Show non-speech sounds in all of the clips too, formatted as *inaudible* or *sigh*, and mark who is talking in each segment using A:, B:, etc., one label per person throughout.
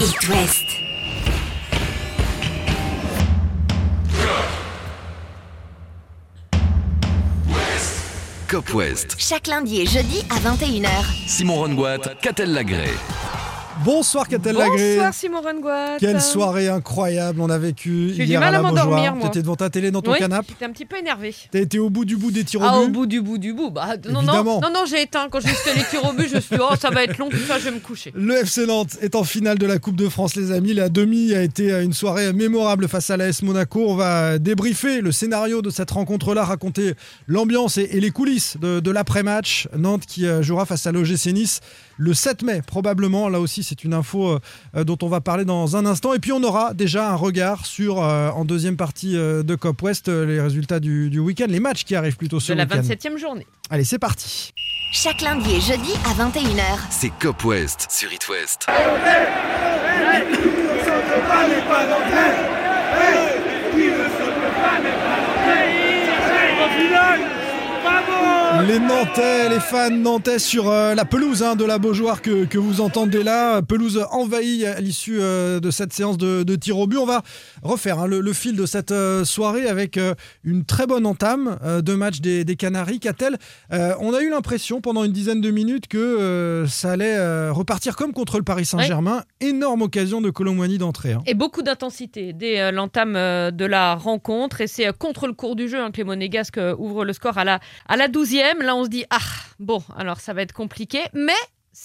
A: It West.
B: Cop West.
A: Chaque lundi et jeudi à 21h.
B: Simon Rongoat, Catel Lagré.
C: Bonsoir Catel Lagré.
D: Bonsoir Simon Rengoat.
C: Quelle soirée incroyable on a vécu
D: J'ai eu du mal
C: à
D: m'endormir, moi.
C: T'étais devant ta télé dans ton
D: Oui,
C: canapé
D: J'étais un petit peu énervé.
C: T'as été au bout du bout des tirs au
D: Ah, au
C: but
D: bout du bout du bout. Bah, non,
C: Évidemment.
D: non, non, non, j'ai éteint. Quand j'ai vu les tirs au but, je me suis dit, oh, ça va être long, tout ça, je vais me coucher.
C: Le FC Nantes est en finale de la Coupe de France, les amis. La demi a été une soirée mémorable face à l'AS Monaco. On va débriefer le scénario de cette rencontre-là, raconter l'ambiance et, et les coulisses de, de l'après-match. Nantes qui euh, jouera face à l'OGC Nice le 7 mai, probablement. Là aussi, c'est une info euh, dont on va parler dans un instant. Et puis, on aura déjà un regard sur, euh, en deuxième partie euh, de Cop West, euh, les résultats du, du week-end, les matchs qui arrivent plutôt ce
D: De la
C: week-end.
D: 27e journée.
C: Allez, c'est parti.
A: Chaque lundi et jeudi à 21h.
B: C'est Cop West sur It West.
C: Les Nantais, les fans nantais sur euh, la pelouse hein, de la Beaujoire que, que vous entendez là, pelouse envahie à l'issue euh, de cette séance de, de tir au but. On va refaire hein, le, le fil de cette euh, soirée avec une très bonne entame de match des, des Canaries. Qu'a-t-elle On a eu l'impression pendant une dizaine de minutes que ça allait repartir comme contre le Paris Saint-Germain. Énorme occasion de Colomboigny d'entrer. hein.
D: Et beaucoup d'intensité dès l'entame de la rencontre. Et c'est contre le cours du jeu que les Monégasques ouvrent le score à la, à la 12e. Là, on se dit, ah, bon, alors ça va être compliqué. Mais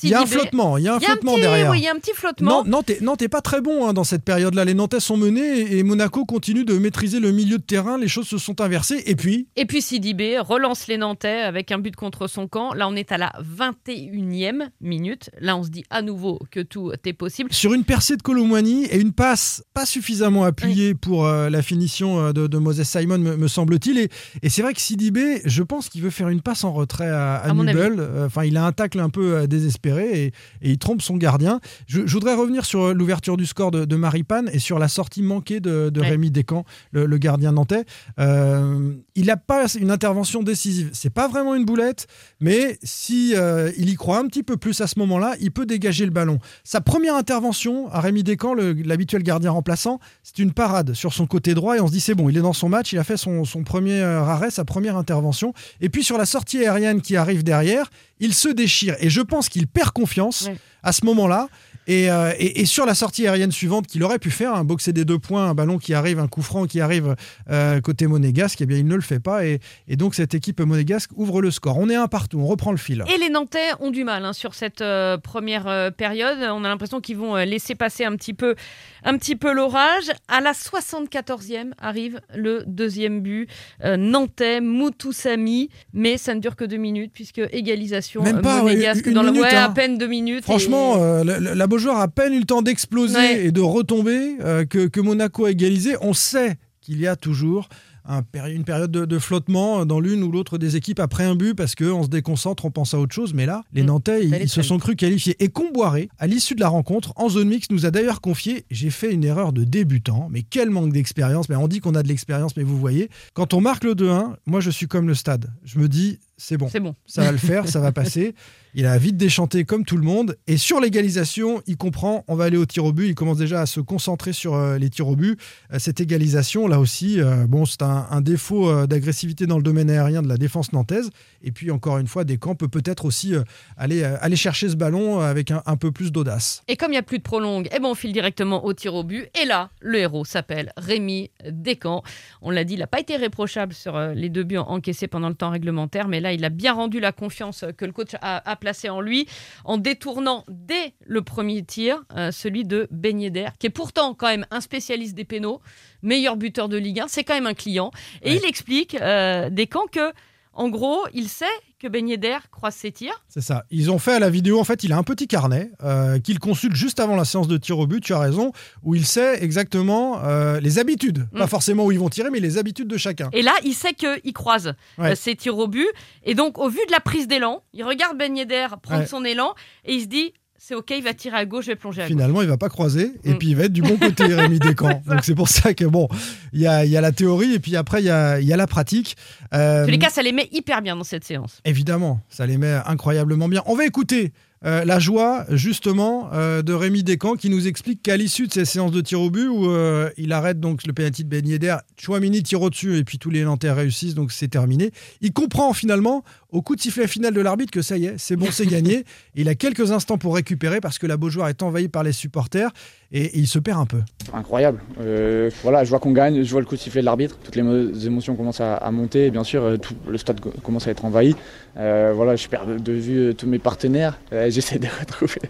C: Il y a un flottement, il y a un flottement derrière.
D: Oui, il y a un petit flottement.
C: Non, non, t'es, pas très bon hein, dans cette période-là. Les Nantais sont menés et, Monaco continue de maîtriser le milieu de terrain. Les choses se sont inversées. Et puis,
D: Et puis Sidibé relance les Nantais avec un but contre son camp. Là, on est à la 21e minute. Là, on se dit à nouveau que tout est possible.
C: sur une percée de Colomwani et une passe pas suffisamment appuyée pour euh, la finition euh, de, de Moses Simon, me, me semble-t-il. Et, et c'est vrai que Sidibé, je pense qu'il veut faire une passe en retrait à, à. Euh, Enfin, il a un tacle un peu euh, désespéré et, et il trompe son gardien. Je, je voudrais revenir sur euh, l'ouverture du score de, de Maripane et sur la sortie manquée de, de
D: Ouais.
C: Rémi Descamps, le, le gardien nantais. Euh, il n'a pas une intervention décisive. C'est pas vraiment une boulette, mais si euh, il y croit un petit peu plus à ce moment-là, il peut dégager le ballon. Sa première intervention à Rémi Descamps, l'habituel gardien remplaçant, c'est une parade sur son côté droit et on se dit c'est bon, il est dans son match, il a fait son, son premier arrêt, sa première intervention. Et puis sur la sortie aérienne qui arrive derrière, il se déchire et je pense qu'il perd confiance
D: Ouais.
C: à ce moment-là. Et, euh, et- et sur la sortie aérienne suivante qu'il aurait pu faire, un boxer des deux points, un ballon qui arrive, un coup franc qui arrive euh, côté monégasque, eh bien il ne le fait pas et, et donc cette équipe monégasque ouvre le score. On est un partout, on reprend le fil.
D: Et les Nantais ont du mal hein, sur cette euh, première période. On a l'impression qu'ils vont laisser passer un petit peu, un petit peu l'orage. À la 74e arrive le deuxième but. Nantais, Moutoussami, mais ça ne dure que deux minutes puisque égalisation
C: Même pas, ouais,
D: monégasque
C: une
D: dans la
C: minute,
D: ouais,
C: hein.
D: à peine deux minutes.
C: Franchement,
D: et-
C: la, la- la Beaujoire a à peine eu le temps d'exploser
D: Ouais.
C: et de retomber euh, que, que Monaco a égalisé. On sait qu'il y a toujours un péri- une période de, de flottement dans l'une ou l'autre des équipes après un but parce qu'on se déconcentre, on pense à autre chose. Mais là, les
D: Mm.
C: Nantais, ils, se sont crus qualifiés. Et Comboiré, à l'issue de la rencontre, en zone mixte, nous a d'ailleurs confié J'ai fait une erreur de débutant, mais quel manque d'expérience. Mais on dit qu'on a de l'expérience, mais vous voyez, quand on marque le 2-1, moi je suis comme le stade. Je me dis C'est bon
D: c'est bon.
C: ça va le faire, ça va passer. *laughs* Il a vite déchanté comme tout le monde. Et sur l'égalisation, il comprend, on va aller au tir au but. Il commence déjà à se concentrer sur euh, les tirs au but. Euh, cette égalisation, là aussi, euh, bon, c'est un, défaut d'agressivité dans le domaine aérien de la défense nantaise. Et puis, encore une fois, Descamps peut peut-être aussi aller, aller chercher ce ballon avec un, un peu plus d'audace.
D: Et comme il n'y a plus de prolongue, eh ben on file directement au tir au but. Et là, le héros s'appelle Rémi Descamps. On l'a dit, il n'a pas été réprochable sur les deux buts encaissés pendant le temps réglementaire, mais là, il a bien rendu la confiance que le coach a, a placée en lui en détournant dès le premier tir euh, celui de Ben Yedder, qui est pourtant quand même un spécialiste des pénaux, meilleur buteur de Ligue 1, c'est quand même un client. Et
C: Ouais.
D: il explique, euh, Descamps, que en gros, il sait que Ben Yedder croise ses tirs.
C: C'est ça. Ils ont fait à la vidéo, en fait, il a un petit carnet euh, qu'il consulte juste avant la séance de tir au but, tu as raison, où il sait exactement euh, les habitudes. Pas
D: Mm.
C: forcément où ils vont tirer, mais les habitudes de chacun.
D: Et là, il sait qu'il croise
C: Ouais.
D: euh, ses tirs au but. Et donc, au vu de la prise d'élan, il regarde Ben Yedder prendre
C: Ouais.
D: son élan et il se dit c'est ok, il va tirer à gauche, je vais plonger à gauche.
C: Finalement, il va pas croiser et
D: Mm.
C: puis il va être du bon côté, *laughs* Rémi Descamps. Donc c'est pour ça que bon, il y a, il y a la théorie et puis après il y a, il y a la pratique. Euh,
D: En tous les cas, ça les met hyper bien dans cette séance.
C: évidemment, ça les met incroyablement bien. On va écouter euh, la joie justement euh, de Rémi Descamps qui nous explique qu'à l'issue de ces séances de tir au but où euh, il arrête donc le penalty de Ben Yedder, Chouamini tire au-dessus et puis tous les Nantais réussissent donc c'est terminé. Il comprend finalement au coup de sifflet final de l'arbitre que ça y est, c'est bon, c'est gagné. *laughs* Il a quelques instants pour récupérer parce que la Beaujoire est envahie par les supporters et, il se perd un peu.
E: Incroyable. Euh, voilà, je vois qu'on gagne, je vois le coup de sifflet de l'arbitre, toutes les mo- émotions commencent à, monter et bien sûr euh, tout le stade co- commence à être envahi. Euh, voilà, je perds de- vue tous mes partenaires. J'essaie de *laughs* retrouver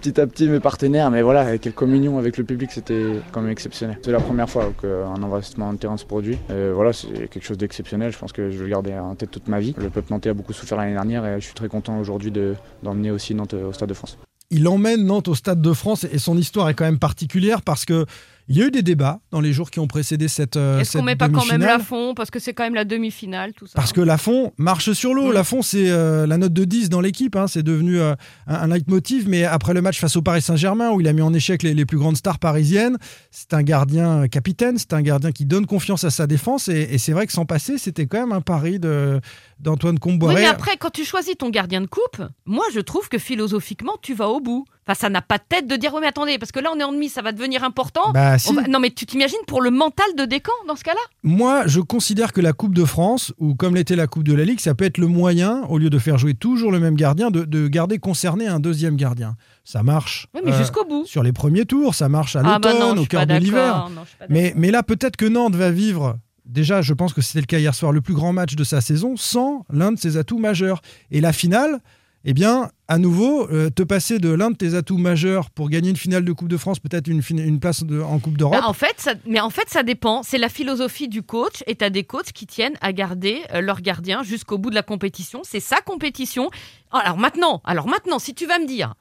E: petit à petit mes partenaires, mais voilà, quelle communion avec le public, c'était quand même exceptionnel. C'est la première fois qu'un envahissement de terrain se produit. Voilà, c'est quelque chose d'exceptionnel. Je pense que je vais le garder en tête toute ma vie. Le peuple nantais a beaucoup souffert l'année dernière et je suis très content aujourd'hui de- d'emmener aussi Nantes au Stade de France.
C: Il emmène Nantes au Stade de France et son histoire est quand même particulière parce que il y a eu des débats dans les jours qui ont précédé cette euh,
D: Est-ce qu'on met pas quand même. Lafont Parce que c'est quand même la demi-finale, tout ça.
C: Parce que Lafont marche sur l'eau.
D: Mm.
C: Lafont, c'est euh, la note de 10 dans l'équipe. hein. C'est devenu euh, un, un leitmotiv. Mais après le match face au Paris Saint-Germain, où il a mis en échec les, les plus grandes stars parisiennes, c'est un gardien euh, capitaine. C'est un gardien qui donne confiance à sa défense. Et, et c'est vrai que sans passer, c'était quand même un pari d'Antoine
D: Oui,
C: Comboiré.
D: mais après, quand tu choisis ton gardien de coupe, moi, je trouve que philosophiquement, tu vas au bout. Enfin, ça n'a pas de tête de dire, oui, mais attendez, parce que là, on est en demi, ça va devenir important.
C: Bah, si.
D: On va- Non, mais tu t'imagines pour le mental de Descamps dans ce cas-là?
C: Moi, je considère que la Coupe de France, ou comme l'était la Coupe de la Ligue, ça peut être le moyen, au lieu de faire jouer toujours le même gardien, de, de garder concerné un deuxième gardien. Ça marche.
D: Oui, mais
C: euh,
D: jusqu'au bout.
C: sur les premiers tours, ça marche à
D: Ah, bah
C: l'automne, au cœur de l'hiver. Mais, mais là, peut-être que Nantes va vivre, déjà, je pense que c'était le cas hier soir, le plus grand match de sa saison, sans l'un de ses atouts majeurs. Et la finale, eh bien, à nouveau, euh, te passer de l'un de tes atouts majeurs pour gagner une finale de Coupe de France, peut-être une, place en Coupe d'Europe.
D: Bah, en fait, ça, mais en fait, ça dépend. C'est la philosophie du coach. Et tu as des coachs qui tiennent à garder euh, leur gardien jusqu'au bout de la compétition. C'est sa compétition. Alors maintenant, alors maintenant, si tu vas me dire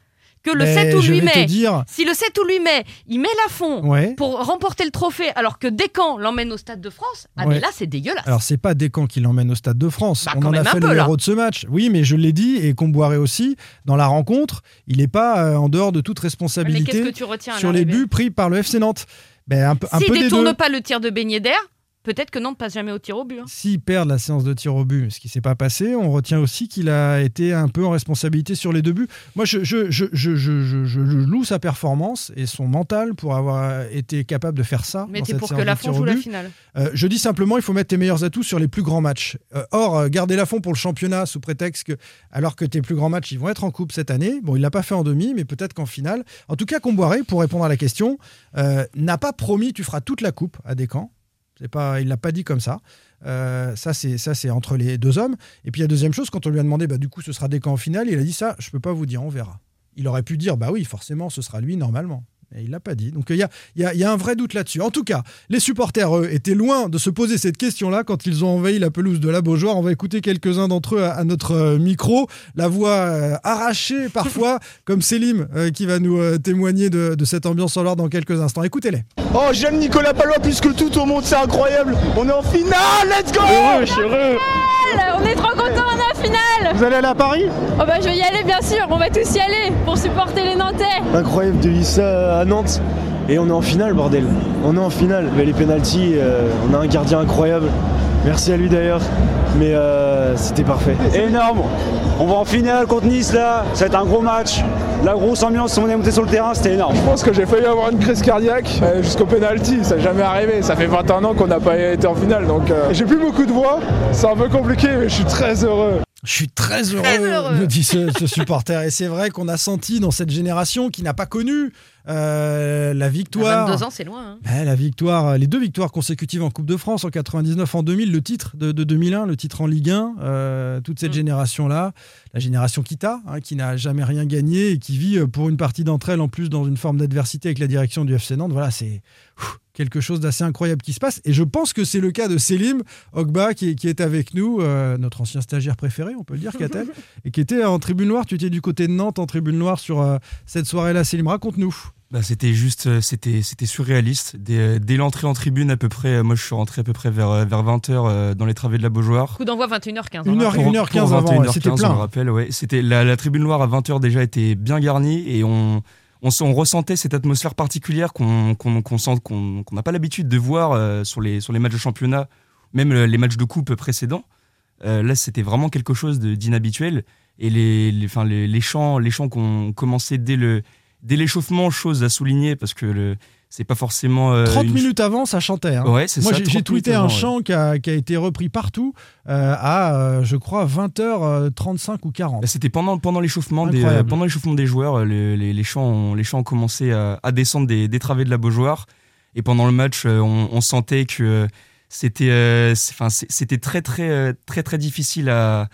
D: que le
C: Mais
D: 7 ou
C: je
D: 8
C: vais te
D: mai,
C: dire,
D: si le 7 ou 8 mai, il met la fond
C: ouais.
D: pour remporter le trophée, alors que Descamps l'emmène au Stade de France, ah
C: Ouais.
D: mais là, c'est dégueulasse.
C: Alors, c'est pas Descamps qui l'emmène au Stade de France.
D: Bah,
C: On
D: quand
C: en a
D: même un
C: fait
D: peu,
C: le
D: là.
C: héros de ce match. Oui, mais je l'ai dit, et Comboiré aussi, dans la rencontre, il n'est pas euh, en dehors de toute
D: mais qu'est-ce
C: responsabilité
D: que tu retiens à
C: sur les
D: l'arrivée
C: buts pris par le FC Nantes. Ben, un peu, un
D: S'il
C: peu des
D: détourne
C: deux.
D: pas le tir de beignet d'air, peut-être que Nantes passe jamais au tir au but. hein.
C: S'ils perdent la séance de tir au but, ce qui s'est pas passé, on retient aussi qu'il a été un peu en responsabilité sur les deux buts. Moi, je, loue sa performance et son mental pour avoir été capable de faire ça.
D: Mais
C: dans cette
D: pour
C: séance
D: que Lafont joue la finale.
C: Euh, je dis simplement, il faut mettre tes meilleurs atouts sur les plus grands matchs. Euh, or, euh, garder la fond pour le championnat sous prétexte que, alors que tes plus grands matchs, ils vont être en coupe cette année. Bon, il l'a pas fait en demi, mais peut-être qu'en finale. En tout cas, Comboiré, pour répondre à la question, euh, n'a pas promis tu feras toute la coupe à Descamps. Pas, il l'a pas dit comme ça. Euh, ça, c'est entre les deux hommes. Et puis la deuxième chose, quand on lui a demandé, bah, du coup, ce sera Descamps en finale, il a dit ça. Je peux pas vous dire, on verra. Il aurait pu dire, bah oui, forcément, ce sera lui normalement. Et il l'a pas dit. Donc il y a, il y a- il y a un vrai doute là-dessus. En tout cas, les supporters, eux, étaient loin de se poser cette question-là quand ils ont envahi la pelouse de la Beaujoire. On va écouter quelques-uns d'entre eux à, à notre euh, micro. La voix euh, arrachée parfois, *laughs* comme Selim, euh, qui va nous euh, témoigner de, de cette ambiance sonore dans quelques instants. Écoutez-les.
F: Oh, j'aime Nicolas Palois plus que tout au monde, c'est incroyable. On est en finale, let's go
G: je suis heureux.
H: On est trop contents, on est en finale
G: Vous allez aller à Paris
H: Oh bah je vais y aller bien sûr, on va tous y aller pour supporter les Nantais
G: Incroyable de ça à Nantes. Et on est en finale, bordel. On est en finale. Mais les pénalties, euh, on a un gardien incroyable. Merci à lui d'ailleurs. Mais euh, c'était parfait.
I: énorme. On va en finale contre Nice là, ça va être un gros match. La grosse ambiance, on est monté sur le terrain, c'était énorme.
F: Je pense que j'ai failli avoir une crise cardiaque euh, jusqu'au penalty, ça n'est jamais arrivé. Ça fait 21 ans qu'on n'a pas été en finale, donc euh, j'ai plus beaucoup de voix. C'est un peu compliqué, mais je suis très heureux.
C: Je suis très heureux,
D: Très heureux.
C: me dit ce, ce supporter. Et c'est vrai qu'on a senti dans cette génération qui n'a pas connu euh, la
D: À
C: victoire.
D: 22 ans, c'est loin. hein.
C: Ouais, la victoire, les deux victoires consécutives en Coupe de France en 99, en 2000, le titre de, de 2001, le titre en Ligue 1, euh, toute cette
D: Mm.
C: génération-là, la génération Kita, hein, qui n'a jamais rien gagné et qui vit euh, pour une partie d'entre elles en plus dans une forme d'adversité avec la direction du FC Nantes. Voilà, c'est quelque chose d'assez incroyable qui se passe. Et je pense que c'est le cas de Selim Ogba qui, est- qui est avec nous, euh, notre ancien stagiaire préféré, on peut le dire, Katel, *laughs* et qui était en tribune noire. Tu étais du côté de Nantes en tribune noire sur euh, cette soirée-là. Selim, raconte-nous.
J: Bah, c'était juste, euh, c'était, c'était surréaliste. Dès, dès l'entrée en tribune, à peu près, euh, moi je suis rentré à peu près vers, euh, vers 20h dans les travées de la Beaujoire.
D: Coup d'envoi 21h15.
C: Une
D: on
C: heure-
D: rappelle.
J: Pour-
C: 1h15
J: pour
C: avant, ouais,
J: 21h15,
C: c'était plein.
J: le rappelle, ouais. C'était la, la tribune noire à 20h déjà était bien garnie et on, on, ressentait cette atmosphère particulière qu'on qu'on qu'on sent qu'on qu'on n'a pas l'habitude de voir euh, sur les sur les matchs de championnat, même euh, les matchs de coupe précédents. Euh, là, c'était vraiment quelque chose de- d'inhabituel. et les, les, enfin, les, les chants, les chants qu'on commençait dès le dès l'échauffement, chose à souligner parce que le c'est pas forcément. euh,
C: 30
J: une-
C: minutes avant, ça chantait. hein.
J: Ouais,
C: Moi, j'ai-
J: 30
C: j'ai tweeté un
J: avant, ouais.
C: chant qui a, qui a été repris partout euh, à, euh, je crois, 20h35 ou 40.
J: Bah, C'était pendant, pendant l'échauffement des, euh, pendant des joueurs, euh, les, les, les chants ont, les chants ont commencé à, à descendre des, des travées de la Beaujoire. Et pendant le match, euh, on, on sentait que euh, c'était euh, c'était très, très, euh, très, très difficile à,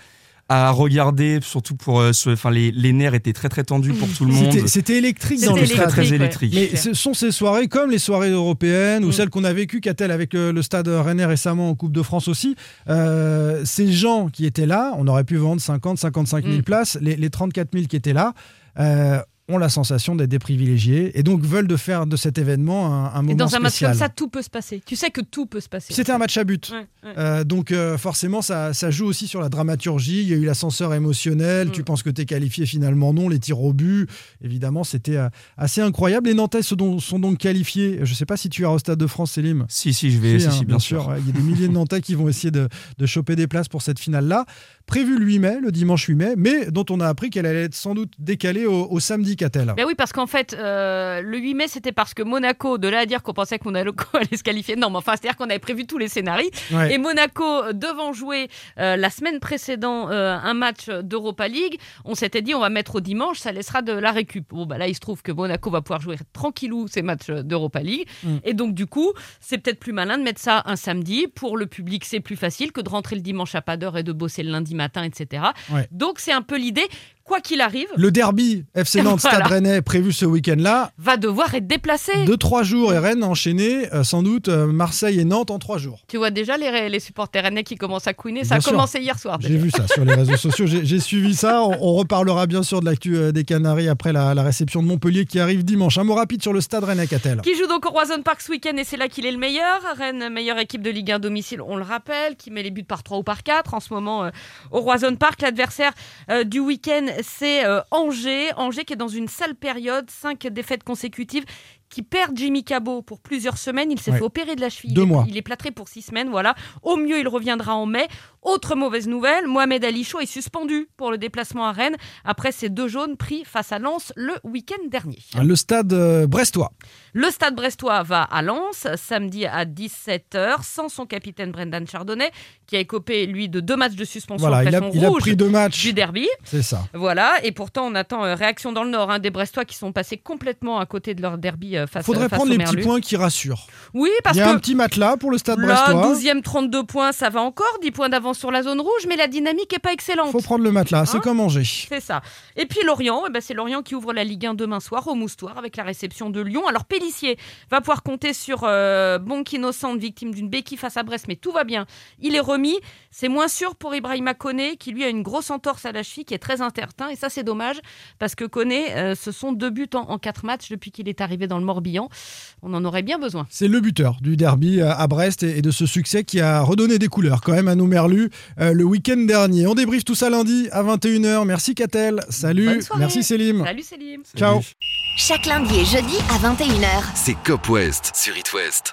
J: à regarder, surtout pour. euh, ce- Enfin, les, les nerfs étaient très, très tendus pour tout le monde.
C: C'était- électrique
D: C'était
C: dans le
J: C'était très,
C: stade.
J: très
D: ouais.
J: électrique.
C: Mais ce sont ces soirées, comme les soirées européennes ou
D: Mm.
C: celles qu'on a vécues, qu'a-t-elle avec le, le stade rennais récemment en Coupe de France aussi, euh, ces gens qui étaient là, on aurait pu vendre 50, 55 000
D: Mm.
C: places, les, les 34 000 qui étaient là, euh, ont la sensation d'être des privilégiés et donc veulent de faire de cet événement un, un moment
D: Et dans un match
C: spécial.
D: comme ça, tout peut se passer. Tu sais que tout peut se passer.
C: C'était un match à but.
D: Ouais, ouais.
C: Euh, donc euh, forcément, ça, ça joue aussi sur la dramaturgie. Il y a eu l'ascenseur émotionnel.
D: Mm.
C: Tu penses que tu es qualifié, finalement non. Les tirs au but, évidemment, c'était euh, assez incroyable. Les Nantais sont donc, sont donc qualifiés. Je ne sais pas si tu es au Stade de France, Selim.
J: Si, si, je vais.
C: Si,
J: Si,
C: hein,
J: si, bien, sûr.
C: Il y a des milliers de Nantais qui vont essayer de, de choper des places pour cette finale-là. Prévue le 8 mai, le dimanche 8 mai, mais dont on a appris qu'elle allait être sans doute décalée au, au samedi, qu'a-t-elle
D: Ben oui, parce qu'en fait, euh, le 8 mai, c'était parce que Monaco, de là à dire qu'on pensait que Monaco *laughs* allait se qualifier, non, mais enfin, c'est-à-dire qu'on avait prévu tous les scénarios.
C: Ouais.
D: Et Monaco, devant jouer euh, la semaine précédente euh, un match d'Europa League, on s'était dit on va mettre au dimanche, ça laissera de la récup. Bon, bah là, il se trouve que Monaco va pouvoir jouer tranquillou ces matchs d'Europa League.
C: Mm.
D: Et donc, du coup, c'est peut-être plus malin de mettre ça un samedi. Pour le public, c'est plus facile que de rentrer le dimanche à pas d'heure et de bosser le lundi matin, etc.
C: Ouais.
D: Donc, c'est un peu l'idée. Quoi qu'il arrive,
C: Le derby FC *laughs* Nantes
D: Voilà.
C: Stade Rennais prévu ce week-end-là.
D: va devoir être déplacé.
C: Deux, trois jours et Rennes enchaîné, euh, sans doute euh, Marseille et Nantes en trois jours.
D: Tu vois déjà les, les supporters rennais qui commencent à couiner. Ça
C: Bien
D: a
C: sûr.
D: commencé hier soir.
C: J'ai vu ça sur les réseaux sociaux, j'ai suivi ça. On, on reparlera bien sûr de l'actu euh, des Canaries après la, la réception de Montpellier qui arrive dimanche. Un mot rapide sur le stade Rennais Catel.
D: Qui joue donc au Roison Park ce week-end et c'est là qu'il est le meilleur. Rennes, meilleure équipe de Ligue 1 domicile, on le rappelle, qui met les buts par 3 ou par 4 en ce moment euh, au Roison Park. L'adversaire du week-end, c'est euh, Angers. Angers qui est dans une sale période, 5 défaites consécutives qui perd Jimmy Cabot pour plusieurs semaines. Il s'est
C: Ouais.
D: fait opérer de la cheville.
C: Deux
D: il,
C: mois.
D: il est plâtré pour six semaines. Voilà. Au mieux, il reviendra en mai. Autre mauvaise nouvelle, Mohamed Ali Chaud est suspendu pour le déplacement à Rennes après ses deux jaunes pris face à Lens le week-end dernier.
C: Le stade euh, brestois.
D: Le stade brestois va à Lens samedi à 17h sans son capitaine Brendan Chardonnay qui a écopé lui de deux matchs de suspension
C: Voilà, il a,
D: son
C: il a
D: rouge
C: pris deux matchs.
D: du derby.
C: C'est ça.
D: Voilà, et pourtant on attend euh, réaction dans le Nord hein, des Brestois qui sont passés complètement à côté de leur derby euh, face,
C: Faudrait
D: face
C: prendre les petits points qui rassurent.
D: Oui, parce
C: Il y a
D: que
C: un petit matelas pour le stade
D: là,
C: brestois.
D: 12e 32 points, ça va encore, 10 points d'avance sur la zone rouge, mais la dynamique est pas excellente.
C: Faut prendre le matelas, c'est
D: Hein
C: comme Angers.
D: C'est ça. Et puis Lorient, eh ben, c'est Lorient qui ouvre la Ligue 1 demain soir au Moustoir avec la réception de Lyon. Alors Pellissier va pouvoir compter sur euh, Bonk Innocent, victime d'une béquille face à Brest, mais tout va bien. Il est remis. C'est moins sûr pour Ibrahima Koné, qui lui a une grosse entorse à la cheville, qui est très incertain. Et ça, c'est dommage, parce que Koné, euh, ce sont deux buts en, en quatre matchs depuis qu'il est arrivé dans le Morbihan. On en aurait bien besoin.
C: C'est le buteur du derby euh, à Brest et de ce succès qui a redonné des couleurs quand même à nos Merlus euh, le week-end dernier. On débriefe tout ça lundi à 21h. Merci Catel. Salut. Merci Célim.
D: Salut Célim.
C: Ciao.
A: Chaque lundi et jeudi à 21h.
B: C'est Cop West sur It West.